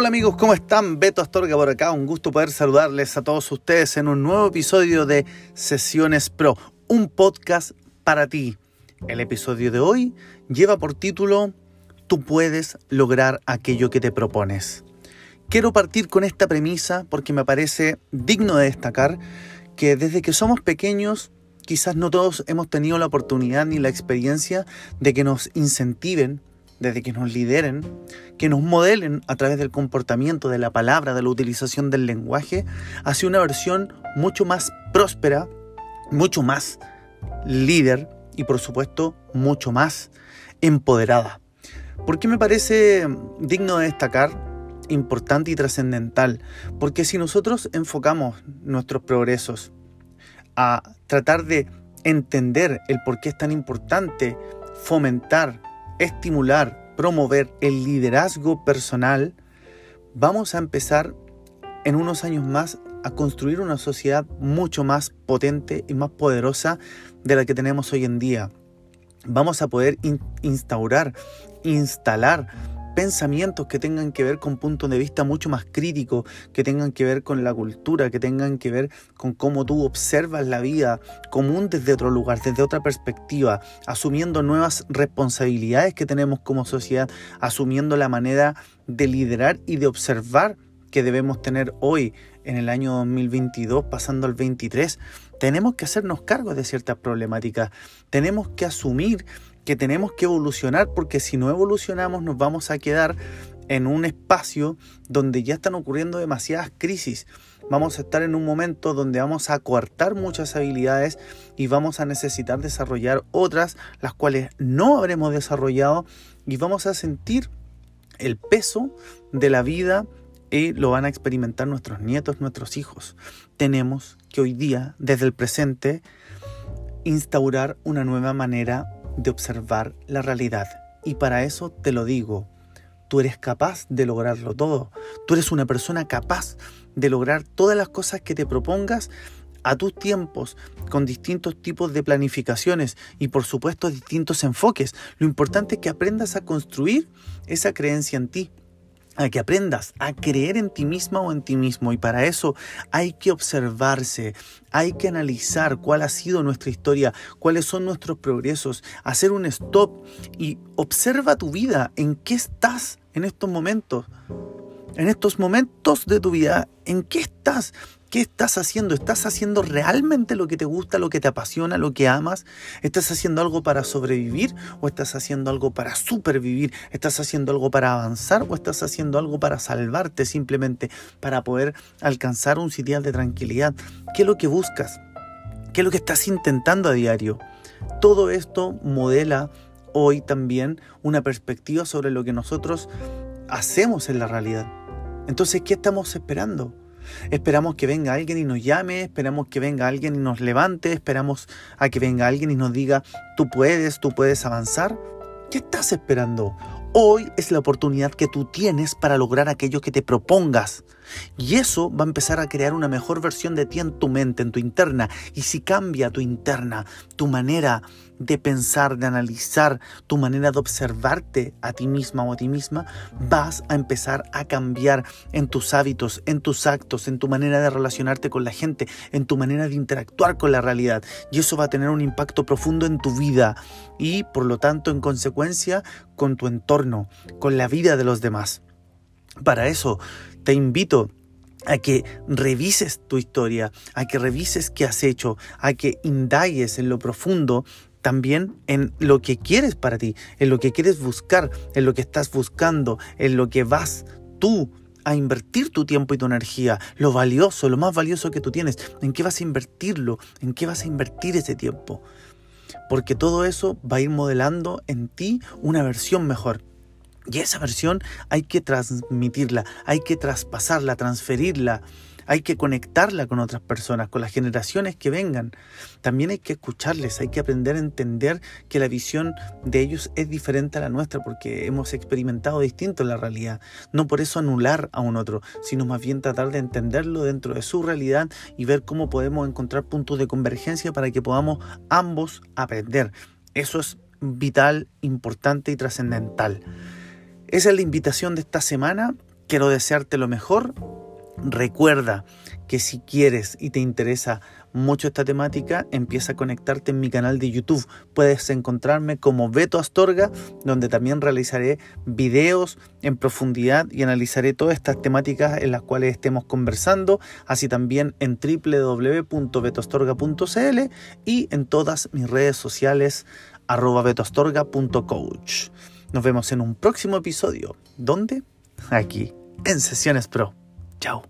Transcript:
Hola amigos, ¿cómo están? Beto Astorga por acá, un gusto poder saludarles a todos ustedes en un nuevo episodio de Sesiones Pro, un podcast para ti. El episodio de hoy lleva por título Tú puedes lograr aquello que te propones. Quiero partir con esta premisa porque me parece digno de destacar que desde que somos pequeños quizás no todos hemos tenido la oportunidad ni la experiencia de que nos incentiven desde que nos lideren, que nos modelen a través del comportamiento, de la palabra, de la utilización del lenguaje, hacia una versión mucho más próspera, mucho más líder y por supuesto mucho más empoderada. ¿Por qué me parece digno de destacar, importante y trascendental? Porque si nosotros enfocamos nuestros progresos a tratar de entender el por qué es tan importante fomentar estimular, promover el liderazgo personal, vamos a empezar en unos años más a construir una sociedad mucho más potente y más poderosa de la que tenemos hoy en día. Vamos a poder instaurar, instalar pensamientos que tengan que ver con puntos de vista mucho más críticos, que tengan que ver con la cultura, que tengan que ver con cómo tú observas la vida común desde otro lugar, desde otra perspectiva, asumiendo nuevas responsabilidades que tenemos como sociedad, asumiendo la manera de liderar y de observar que debemos tener hoy en el año 2022, pasando al 23, tenemos que hacernos cargo de ciertas problemáticas, tenemos que asumir que tenemos que evolucionar porque si no evolucionamos nos vamos a quedar en un espacio donde ya están ocurriendo demasiadas crisis. Vamos a estar en un momento donde vamos a coartar muchas habilidades y vamos a necesitar desarrollar otras, las cuales no habremos desarrollado y vamos a sentir el peso de la vida y lo van a experimentar nuestros nietos, nuestros hijos. Tenemos que hoy día, desde el presente, instaurar una nueva manera de observar la realidad. Y para eso te lo digo, tú eres capaz de lograrlo todo. Tú eres una persona capaz de lograr todas las cosas que te propongas a tus tiempos, con distintos tipos de planificaciones y por supuesto distintos enfoques. Lo importante es que aprendas a construir esa creencia en ti a que aprendas a creer en ti misma o en ti mismo. Y para eso hay que observarse, hay que analizar cuál ha sido nuestra historia, cuáles son nuestros progresos, hacer un stop y observa tu vida, en qué estás en estos momentos. En estos momentos de tu vida, ¿en qué estás? ¿Qué estás haciendo? ¿Estás haciendo realmente lo que te gusta, lo que te apasiona, lo que amas? ¿Estás haciendo algo para sobrevivir o estás haciendo algo para supervivir? ¿Estás haciendo algo para avanzar o estás haciendo algo para salvarte simplemente para poder alcanzar un sitial de tranquilidad? ¿Qué es lo que buscas? ¿Qué es lo que estás intentando a diario? Todo esto modela hoy también una perspectiva sobre lo que nosotros hacemos en la realidad. Entonces, ¿qué estamos esperando? Esperamos que venga alguien y nos llame, esperamos que venga alguien y nos levante, esperamos a que venga alguien y nos diga, tú puedes, tú puedes avanzar. ¿Qué estás esperando? Hoy es la oportunidad que tú tienes para lograr aquello que te propongas. Y eso va a empezar a crear una mejor versión de ti en tu mente, en tu interna. Y si cambia tu interna, tu manera de pensar, de analizar, tu manera de observarte a ti misma o a ti misma, vas a empezar a cambiar en tus hábitos, en tus actos, en tu manera de relacionarte con la gente, en tu manera de interactuar con la realidad. Y eso va a tener un impacto profundo en tu vida y por lo tanto en consecuencia con tu entorno, con la vida de los demás. Para eso te invito a que revises tu historia, a que revises qué has hecho, a que indagues en lo profundo también en lo que quieres para ti, en lo que quieres buscar, en lo que estás buscando, en lo que vas tú a invertir tu tiempo y tu energía, lo valioso, lo más valioso que tú tienes, en qué vas a invertirlo, en qué vas a invertir ese tiempo. Porque todo eso va a ir modelando en ti una versión mejor. Y esa versión hay que transmitirla, hay que traspasarla, transferirla, hay que conectarla con otras personas, con las generaciones que vengan. También hay que escucharles, hay que aprender a entender que la visión de ellos es diferente a la nuestra porque hemos experimentado distinto la realidad. No por eso anular a un otro, sino más bien tratar de entenderlo dentro de su realidad y ver cómo podemos encontrar puntos de convergencia para que podamos ambos aprender. Eso es vital, importante y trascendental. Esa es la invitación de esta semana. Quiero desearte lo mejor. Recuerda que si quieres y te interesa mucho esta temática, empieza a conectarte en mi canal de YouTube. Puedes encontrarme como Beto Astorga, donde también realizaré videos en profundidad y analizaré todas estas temáticas en las cuales estemos conversando, así también en www.betoastorga.cl y en todas mis redes sociales arroba betoastorga.coach. Nos vemos en un próximo episodio. ¿Dónde? Aquí, en Sesiones Pro. Chao.